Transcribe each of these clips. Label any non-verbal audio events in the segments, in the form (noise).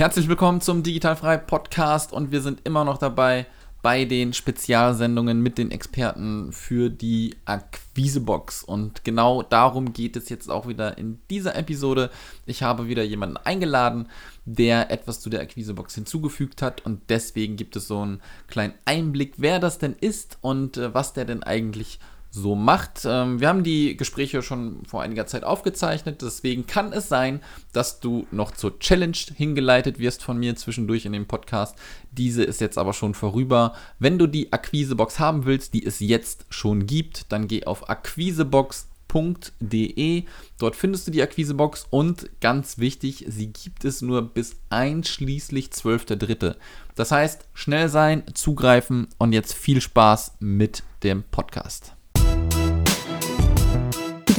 Herzlich willkommen zum Digitalfrei Podcast und wir sind immer noch dabei bei den Spezialsendungen mit den Experten für die Akquisebox. Und genau darum geht es jetzt auch wieder in dieser Episode. Ich habe wieder jemanden eingeladen, der etwas zu der Akquisebox hinzugefügt hat und deswegen gibt es so einen kleinen Einblick, wer das denn ist und äh, was der denn eigentlich so macht. Ähm, wir haben die Gespräche schon vor einiger Zeit aufgezeichnet, deswegen kann es sein, dass du noch zur Challenge hingeleitet wirst von mir zwischendurch in dem Podcast. Diese ist jetzt aber schon vorüber. Wenn du die Akquisebox haben willst, die es jetzt schon gibt, dann geh auf akquisebox.de. Dort findest du die Akquisebox und ganz wichtig, sie gibt es nur bis einschließlich 12.3. Das heißt, schnell sein, zugreifen und jetzt viel Spaß mit dem Podcast.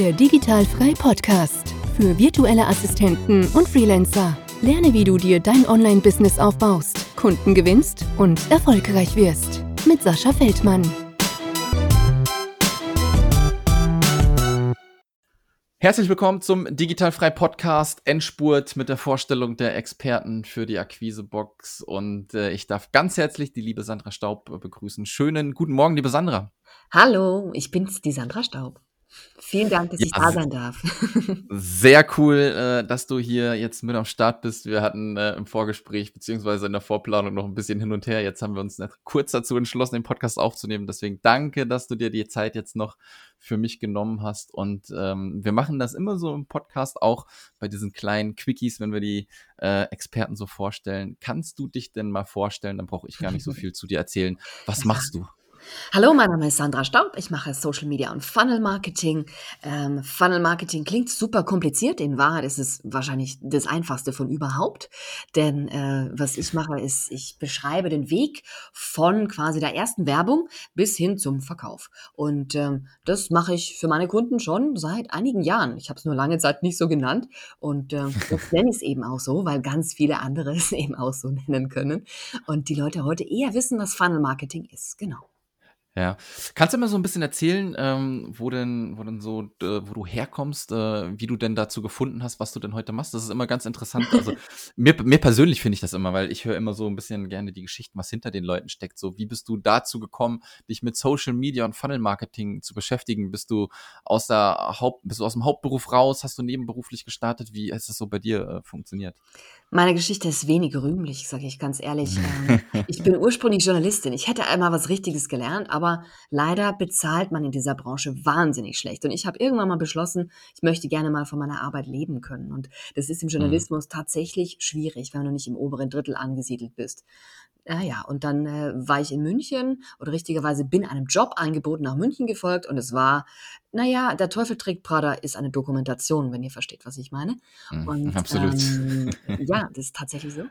Der Digitalfrei Podcast für virtuelle Assistenten und Freelancer. Lerne, wie du dir dein Online-Business aufbaust, Kunden gewinnst und erfolgreich wirst. Mit Sascha Feldmann. Herzlich willkommen zum Digitalfrei Podcast Endspurt mit der Vorstellung der Experten für die Akquisebox. Und äh, ich darf ganz herzlich die liebe Sandra Staub begrüßen. Schönen guten Morgen, liebe Sandra. Hallo, ich bin's, die Sandra Staub. Vielen Dank, dass ja, ich da sein darf. (laughs) Sehr cool, äh, dass du hier jetzt mit am Start bist. Wir hatten äh, im Vorgespräch beziehungsweise in der Vorplanung noch ein bisschen hin und her. Jetzt haben wir uns kurz dazu entschlossen, den Podcast aufzunehmen. Deswegen danke, dass du dir die Zeit jetzt noch für mich genommen hast. Und ähm, wir machen das immer so im Podcast, auch bei diesen kleinen Quickies, wenn wir die äh, Experten so vorstellen. Kannst du dich denn mal vorstellen? Dann brauche ich gar nicht so (laughs) viel zu dir erzählen. Was machst du? Hallo, mein Name ist Sandra Staub. Ich mache Social Media und Funnel Marketing. Ähm, Funnel Marketing klingt super kompliziert. In Wahrheit ist es wahrscheinlich das einfachste von überhaupt. Denn äh, was ich mache, ist, ich beschreibe den Weg von quasi der ersten Werbung bis hin zum Verkauf. Und ähm, das mache ich für meine Kunden schon seit einigen Jahren. Ich habe es nur lange Zeit nicht so genannt. Und äh, jetzt nenne ich es eben auch so, weil ganz viele andere (laughs) es eben auch so nennen können. Und die Leute heute eher wissen, was Funnel Marketing ist. Genau. Ja. Kannst du mir so ein bisschen erzählen, ähm, wo denn wo denn so äh, wo du herkommst, äh, wie du denn dazu gefunden hast, was du denn heute machst? Das ist immer ganz interessant. Also, (laughs) mir mir persönlich finde ich das immer, weil ich höre immer so ein bisschen gerne die Geschichten, was hinter den Leuten steckt. So, wie bist du dazu gekommen, dich mit Social Media und Funnel Marketing zu beschäftigen? Bist du aus der Haupt bist du aus dem Hauptberuf raus? Hast du nebenberuflich gestartet? Wie ist das so bei dir äh, funktioniert? Meine Geschichte ist wenig rühmlich, sage ich ganz ehrlich. (laughs) Ähm, ich bin ursprünglich Journalistin. Ich hätte einmal was Richtiges gelernt, aber leider bezahlt man in dieser Branche wahnsinnig schlecht. Und ich habe irgendwann mal beschlossen, ich möchte gerne mal von meiner Arbeit leben können. Und das ist im mhm. Journalismus tatsächlich schwierig, wenn du nicht im oberen Drittel angesiedelt bist. Naja, und dann äh, war ich in München oder richtigerweise bin einem Jobangebot nach München gefolgt und es war, naja, der Teufel trägt Prada ist eine Dokumentation, wenn ihr versteht, was ich meine. Mhm, und, (laughs) absolut. Ähm, (laughs) ja, das ist tatsächlich so.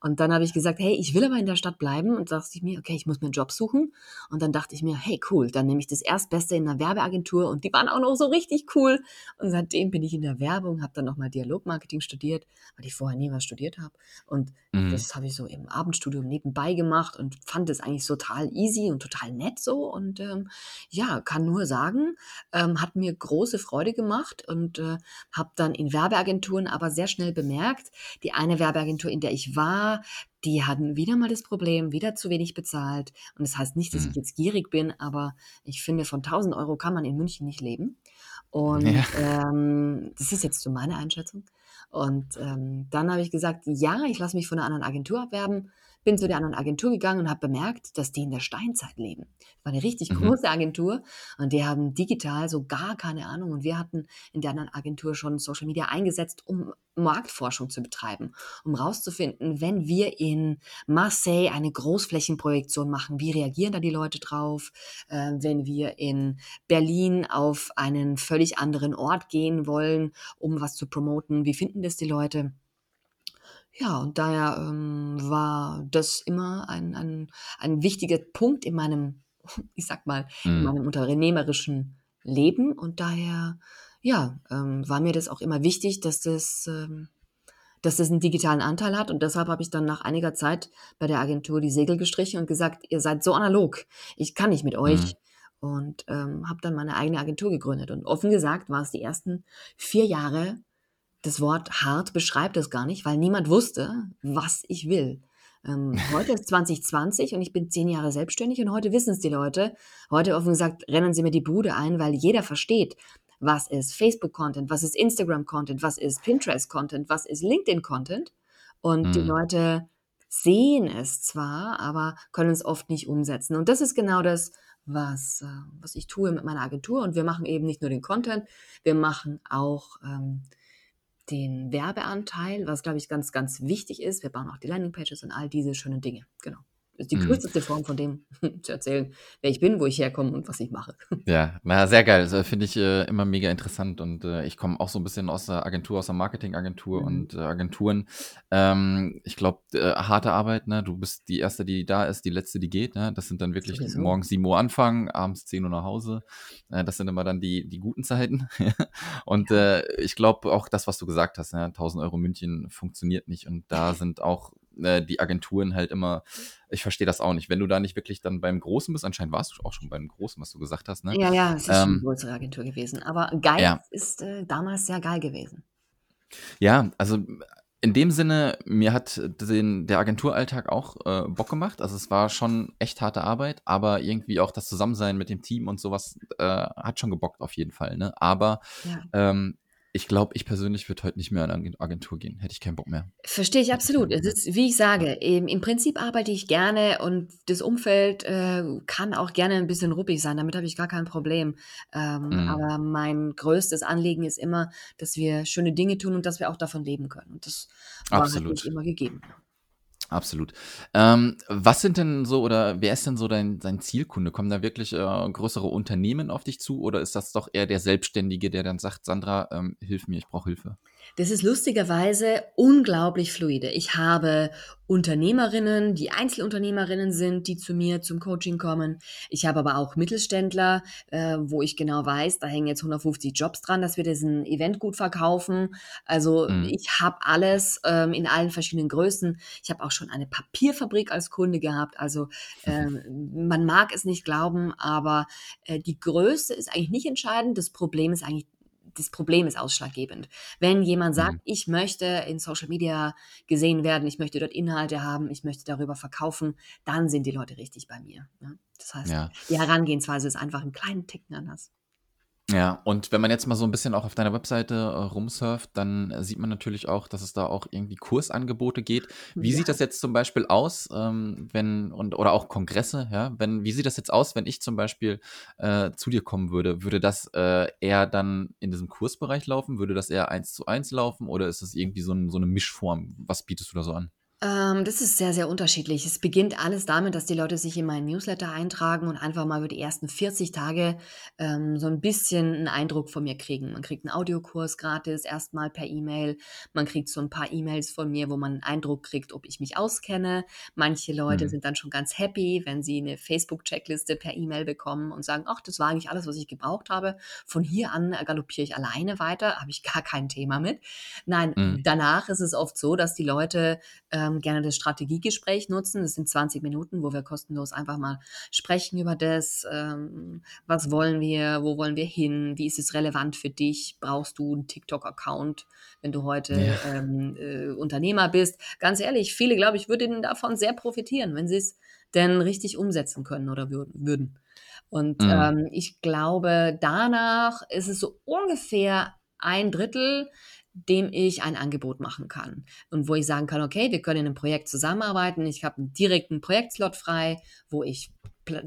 Und dann habe ich gesagt, hey, ich will aber in der Stadt bleiben und dachte ich mir, okay, ich muss mir einen Job suchen. Und dann dachte ich mir, hey, cool, dann nehme ich das Erstbeste in einer Werbeagentur und die waren auch noch so richtig cool. Und seitdem bin ich in der Werbung, habe dann nochmal Dialogmarketing studiert, weil ich vorher nie was studiert habe. Und mhm. das habe ich so im Abendstudium nebenbei beigemacht und fand es eigentlich total easy und total nett so. Und ähm, ja, kann nur sagen, ähm, hat mir große Freude gemacht und äh, habe dann in Werbeagenturen aber sehr schnell bemerkt, die eine Werbeagentur, in der ich war, die hatten wieder mal das Problem, wieder zu wenig bezahlt. Und das heißt nicht, dass ich mhm. jetzt gierig bin, aber ich finde, von 1000 Euro kann man in München nicht leben. Und ja. ähm, das ist jetzt so meine Einschätzung. Und ähm, dann habe ich gesagt, ja, ich lasse mich von einer anderen Agentur abwerben bin zu der anderen Agentur gegangen und habe bemerkt, dass die in der Steinzeit leben. Das war eine richtig mhm. große Agentur und die haben digital so gar keine Ahnung. Und wir hatten in der anderen Agentur schon Social Media eingesetzt, um Marktforschung zu betreiben, um rauszufinden, wenn wir in Marseille eine Großflächenprojektion machen, wie reagieren da die Leute drauf? Äh, wenn wir in Berlin auf einen völlig anderen Ort gehen wollen, um was zu promoten, wie finden das die Leute? Ja, und daher ähm, war das immer ein, ein, ein wichtiger Punkt in meinem, (laughs) ich sag mal, in mhm. meinem unternehmerischen Leben. Und daher, ja, ähm, war mir das auch immer wichtig, dass das, ähm, dass das einen digitalen Anteil hat. Und deshalb habe ich dann nach einiger Zeit bei der Agentur die Segel gestrichen und gesagt, ihr seid so analog, ich kann nicht mit euch. Mhm. Und ähm, habe dann meine eigene Agentur gegründet. Und offen gesagt war es die ersten vier Jahre das Wort hart beschreibt es gar nicht, weil niemand wusste, was ich will. Ähm, (laughs) heute ist 2020 und ich bin zehn Jahre selbstständig und heute wissen es die Leute. Heute offen gesagt rennen sie mir die Bude ein, weil jeder versteht, was ist Facebook-Content, was ist Instagram-Content, was ist Pinterest-Content, was ist LinkedIn-Content. Und die Mhm. Leute sehen es zwar, aber können es oft nicht umsetzen. Und das ist genau das, was, äh, was ich tue mit meiner Agentur. Und wir machen eben nicht nur den Content, wir machen auch ähm, den Werbeanteil, was, glaube ich, ganz, ganz wichtig ist. Wir bauen auch die Landingpages und all diese schönen Dinge. Genau. Das ist die Mhm. kürzeste Form von dem (laughs) zu erzählen, wer ich bin, wo ich herkomme und was ich mache. (laughs) Ja, na, sehr geil. Also, finde ich äh, immer mega interessant und äh, ich komme auch so ein bisschen aus der Agentur, aus der Marketingagentur Mhm. und äh, Agenturen. Ähm, ich glaube, äh, harte Arbeit, ne? Du bist die Erste, die da ist, die Letzte, die geht, ne? Das sind dann wirklich Sowieso. morgens 7 Uhr anfangen, abends 10 Uhr nach Hause. Äh, das sind immer dann die, die guten Zeiten. (laughs) und ich glaube auch das, was du gesagt hast, ne? 1000 Euro München funktioniert nicht und da sind auch äh, die Agenturen halt immer, ich verstehe das auch nicht. Wenn du da nicht wirklich dann beim Großen bist, anscheinend warst du auch schon beim Großen, was du gesagt hast, ne? Ja, ja, es ist schon eine Ähm, größere Agentur gewesen. Aber geil ja. ist äh, damals sehr geil gewesen. Ja, also in dem Sinne, mir hat den, der Agenturalltag auch äh, Bock gemacht. Also es war schon echt harte Arbeit, aber irgendwie auch das Zusammensein mit dem Team und sowas äh, hat schon gebockt auf jeden Fall. Ne? Aber Ja. ähm, ich glaube, ich persönlich würde heute nicht mehr in eine Agentur gehen. Hätte ich keinen Bock mehr. Verstehe ich absolut. Es ist, wie ich sage, im, im Prinzip arbeite ich gerne und das Umfeld äh, kann auch gerne ein bisschen ruppig sein. Damit habe ich gar kein Problem. Ähm, Mhm. aber mein größtes Anliegen ist immer, dass wir schöne Dinge tun und dass wir auch davon leben können. Und das war halt nicht Absolut. immer gegeben. Absolut. Ähm, was sind denn so oder wer ist denn so dein, dein Zielkunde? Kommen da wirklich äh, größere Unternehmen auf dich zu oder ist das doch eher der Selbstständige, der dann sagt, Sandra, ähm, hilf mir, ich brauche Hilfe? Das ist lustigerweise unglaublich fluide. Ich habe Unternehmerinnen, die Einzelunternehmerinnen sind, die zu mir zum Coaching kommen. Ich habe aber auch Mittelständler, äh, wo ich genau weiß, da hängen jetzt 150 Jobs dran, dass wir diesen Event gut verkaufen. Also Mhm. ich habe alles ähm, in allen verschiedenen Größen. Ich habe auch schon eine Papierfabrik als Kunde gehabt. Also ähm, man mag es nicht glauben, aber äh, die Größe ist eigentlich nicht entscheidend. Das Problem ist eigentlich das Problem ist ausschlaggebend. Wenn jemand sagt, Mhm. ich möchte in Social Media gesehen werden, ich möchte dort Inhalte haben, ich möchte darüber verkaufen, dann sind die Leute richtig bei mir. Ne? Das heißt, Ja. die Herangehensweise ist einfach einen kleinen Ticken anders. Ja, und wenn man jetzt mal so ein bisschen auch auf deiner Webseite äh, rumsurft, dann äh, sieht man natürlich auch, dass es da auch irgendwie Kursangebote geht. Wie Ja. sieht das jetzt zum Beispiel aus, ähm, wenn, und, oder auch Kongresse, ja, wenn, wie sieht das jetzt aus, wenn ich zum Beispiel äh, zu dir kommen würde? Würde das äh, eher dann in diesem Kursbereich laufen? Würde das eher eins zu eins laufen oder ist es irgendwie so, ein, so eine Mischform? Was bietest du da so an? Ähm, das ist sehr, sehr unterschiedlich. Es beginnt alles damit, dass die Leute sich in meinen Newsletter eintragen und einfach mal über die ersten 40 Tage ähm, so ein bisschen einen Eindruck von mir kriegen. Man kriegt einen Audiokurs gratis, erstmal per E-Mail. Man kriegt so ein paar E-Mails von mir, wo man einen Eindruck kriegt, ob ich mich auskenne. Manche Leute Mhm. sind dann schon ganz happy, wenn sie eine Facebook-Checkliste per E-Mail bekommen und sagen, ach, das war eigentlich alles, was ich gebraucht habe. Von hier an galoppiere ich alleine weiter, habe ich gar kein Thema mit. Nein, Mhm. danach ist es oft so, dass die Leute ähm, gerne das Strategiegespräch nutzen. Das sind 20 Minuten, wo wir kostenlos einfach mal sprechen über das, ähm, was wollen wir, wo wollen wir hin, wie ist es relevant für dich, brauchst du einen TikTok-Account, wenn du heute Ja. ähm, äh, Unternehmer bist. Ganz ehrlich, viele, glaube ich, würden davon sehr profitieren, wenn sie es denn richtig umsetzen können oder wür würden. Und Mhm. ähm, ich glaube, danach ist es so ungefähr ein Drittel, dem ich ein Angebot machen kann. Und wo ich sagen kann, okay, wir können in einem Projekt zusammenarbeiten. Ich habe einen direkten Projektslot frei, wo ich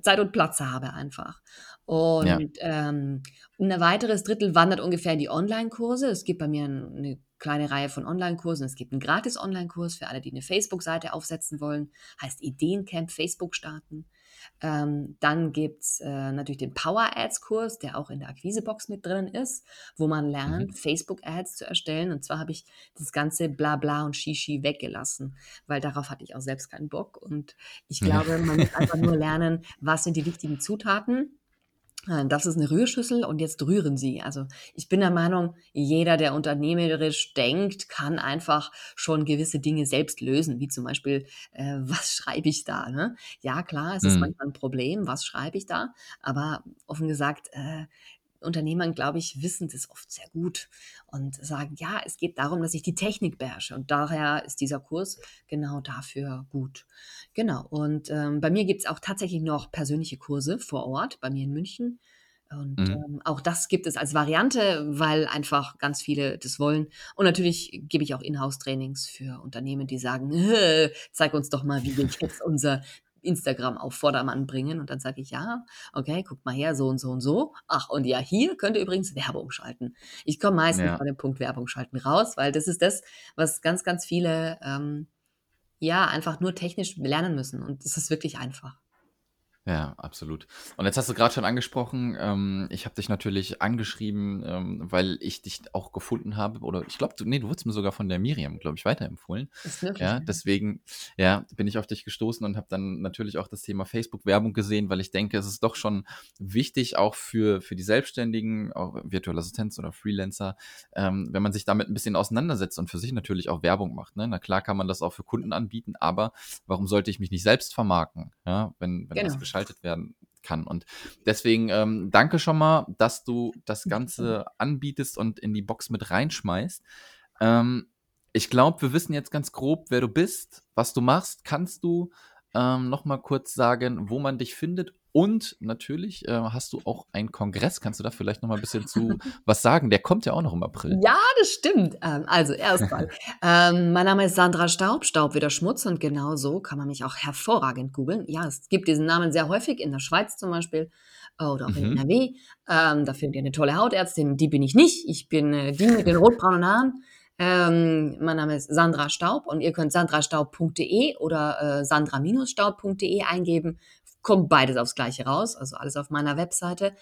Zeit und Platz habe einfach. Ja. Und ähm, ein weiteres Drittel wandert ungefähr in die Online-Kurse. Es gibt bei mir ein- eine kleine Reihe von Online-Kursen. Es gibt einen gratis Online-Kurs für alle, die eine Facebook-Seite aufsetzen wollen. Heißt Ideencamp Facebook starten. Ähm, dann gibt's äh, natürlich den Power Ads Kurs, der auch in der Akquisebox mit drin ist, wo man Mhm. lernt, Facebook Ads zu erstellen. Und zwar habe ich das ganze Blabla und Shishi weggelassen, weil darauf hatte ich auch selbst keinen Bock. Und ich Ja. glaube, man muss einfach nur (laughs) lernen, was sind die wichtigen Zutaten. Äh, Das ist eine Rührschüssel und jetzt rühren Sie. Also ich bin der Meinung, jeder, der unternehmerisch denkt, kann einfach schon gewisse Dinge selbst lösen, wie zum Beispiel, äh, (laughs) was schreibe ich da? Ne? Ja, klar, es ist Mhm. manchmal ein Problem, was schreibe ich da? Aber offen gesagt, äh, Unternehmer, glaube ich, wissen das oft sehr gut und sagen, ja, es geht darum, dass ich die Technik beherrsche. Und daher ist dieser Kurs genau dafür gut. Genau. Und ähm, bei mir gibt es auch tatsächlich noch persönliche Kurse vor Ort, bei mir in München. Und Mhm. ähm, auch das gibt es als Variante, weil einfach ganz viele das wollen. Und natürlich gebe ich auch Inhouse-Trainings für Unternehmen, die sagen, "Äh, (laughs) zeig uns doch mal, wie (laughs) wir jetzt unser Instagram auf Vordermann bringen. Und dann sage ich, ja, okay, guckt mal her, so und so und so. Ach, und ja, hier könnt ihr übrigens Werbung schalten. Ich komme meistens Ja. bei dem Punkt Werbung schalten raus, weil das ist das, was ganz, ganz viele ähm, ja einfach nur technisch lernen müssen. Und das ist wirklich einfach. Ja, absolut. Und jetzt hast du gerade schon angesprochen, ähm, ich habe dich natürlich angeschrieben, ähm, weil ich dich auch gefunden habe. Oder ich glaube, du, nee, du wurdest mir sogar von der Miriam, glaube ich, weiterempfohlen. Ist möglich. Ja, deswegen, ja, bin ich auf dich gestoßen und habe dann natürlich auch das Thema Facebook-Werbung gesehen, weil ich denke, es ist doch schon wichtig, auch für, für die Selbstständigen, auch virtuelle Assistenz oder Freelancer, ähm, wenn man sich damit ein bisschen auseinandersetzt und für sich natürlich auch Werbung macht. Ne? Na klar kann man das auch für Kunden anbieten, aber warum sollte ich mich nicht selbst vermarkten, ja, wenn, wenn das Genau. Geschaltet werden kann. Und deswegen ähm, danke schon mal, dass du das Ganze anbietest und in die Box mit reinschmeißt. Ähm, ich glaube, wir wissen jetzt ganz grob, wer du bist, was du machst. Kannst du ähm, noch mal kurz sagen, wo man dich findet? Und natürlich äh, hast du auch einen Kongress. Kannst du da vielleicht noch mal ein bisschen zu (laughs) was sagen? Der kommt ja auch noch im April. Ja, das stimmt. Ähm, also erstmal, (laughs) ähm, mein Name ist Sandra Staub, Staub wieder Schmutz und genau so kann man mich auch hervorragend googeln. Ja, es gibt diesen Namen sehr häufig in der Schweiz zum Beispiel äh, oder auch in Mhm. NRW. Ähm, da findet ihr eine tolle Hautärztin. Die bin ich nicht. Ich bin äh, die mit den rotbraunen Haaren. Ähm, mein Name ist Sandra Staub und ihr könnt sandrastaub.de oder äh, sandra-staub.de eingeben. Kommt beides aufs Gleiche raus, also alles auf meiner Webseite.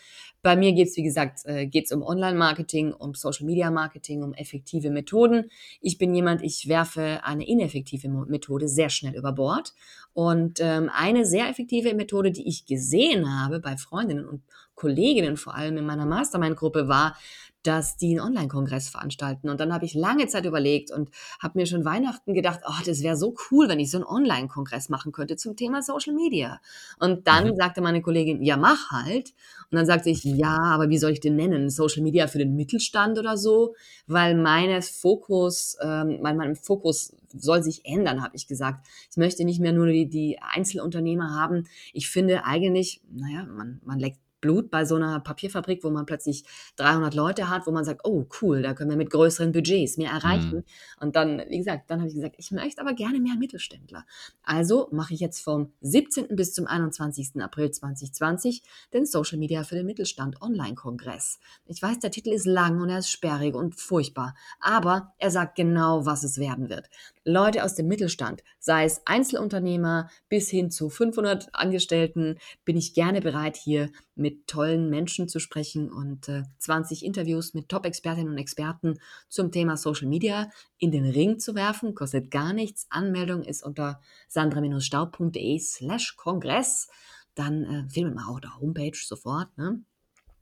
Bei mir geht es, wie gesagt, äh, geht's um Online-Marketing, um Social-Media-Marketing, um effektive Methoden. Ich bin jemand, ich werfe eine ineffektive Methode sehr schnell über Bord. Und ähm, eine sehr effektive Methode, die ich gesehen habe bei Freundinnen und Kolleginnen, vor allem in meiner Mastermind-Gruppe, war, dass die einen Online-Kongress veranstalten. Und dann habe ich lange Zeit überlegt und habe mir schon Weihnachten gedacht, oh, das wäre so cool, wenn ich so einen Online-Kongress machen könnte zum Thema Social Media. Und dann Mhm. sagte meine Kollegin, ja, mach halt. Und dann sagte ich, ja, aber wie soll ich den nennen? Social Media für den Mittelstand oder so? Weil meine Fokus, ähm, mein, mein Fokus soll sich ändern, habe ich gesagt. Ich möchte nicht mehr nur die, die Einzelunternehmer haben. Ich finde eigentlich, naja, man, man leckt Blut bei so einer Papierfabrik, wo man plötzlich 300 Leute hat, wo man sagt, oh cool, da können wir mit größeren Budgets mehr erreichen. Mhm. Und dann, wie gesagt, dann habe ich gesagt, ich möchte aber gerne mehr Mittelständler. Also mache ich jetzt vom 17. bis zum 21. April 2020 den Social Media für den Mittelstand Online-Kongress. Ich weiß, der Titel ist lang und er ist sperrig und furchtbar, aber er sagt genau, was es werden wird. Leute aus dem Mittelstand, sei es Einzelunternehmer bis hin zu 500 Angestellten, bin ich gerne bereit, hier mit tollen Menschen zu sprechen und äh, 20 Interviews mit Top-Expertinnen und Experten zum Thema Social Media in den Ring zu werfen. Kostet gar nichts. Anmeldung ist unter sandra-staub.de slash Kongress. Dann äh, findet man auch auf der Homepage sofort. Ne?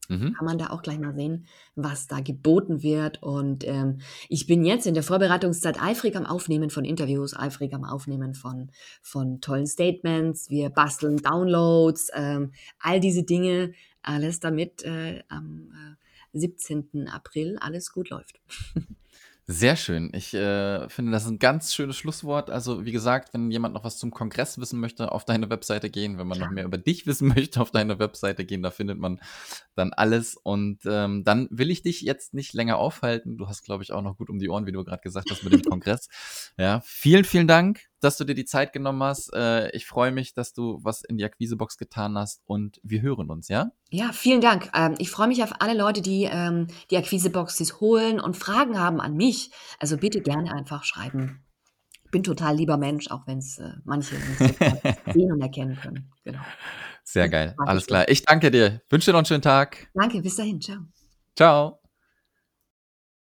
Mhm. kann man da auch gleich mal sehen, was da geboten wird. Und ähm, ich bin jetzt in der Vorbereitungszeit eifrig am Aufnehmen von Interviews, eifrig am Aufnehmen von, von tollen Statements. Wir basteln Downloads, ähm, all diese Dinge, alles damit äh, am äh, 17. April alles gut läuft. (laughs) Sehr schön. Ich äh, finde, das ist ein ganz schönes Schlusswort. Also, wie gesagt, wenn jemand noch was zum Kongress wissen möchte, auf deine Webseite gehen. Wenn man noch mehr über dich wissen (laughs) möchte, auf deine Webseite gehen. Da findet man dann alles. Und ähm, dann will ich dich jetzt nicht länger aufhalten. Du hast, glaube ich, auch noch gut um die Ohren, wie du gerade gesagt hast, mit dem (laughs) Kongress. Ja, vielen, vielen Dank, dass du dir die Zeit genommen hast. Äh, ich freue mich, dass du was in die Akquisebox getan hast. Und wir hören uns, ja? Ja, vielen Dank. Ähm, ich freue mich auf alle Leute, die ähm, die Akquiseboxes holen und Fragen haben an mich. Also bitte gerne einfach schreiben. Ich bin total lieber Mensch, auch wenn es äh, manche nicht (laughs) sehen und erkennen können. Genau. Sehr geil. Alles klar. Ich danke dir. Wünsche dir noch einen schönen Tag. Danke, bis dahin. Ciao. Ciao.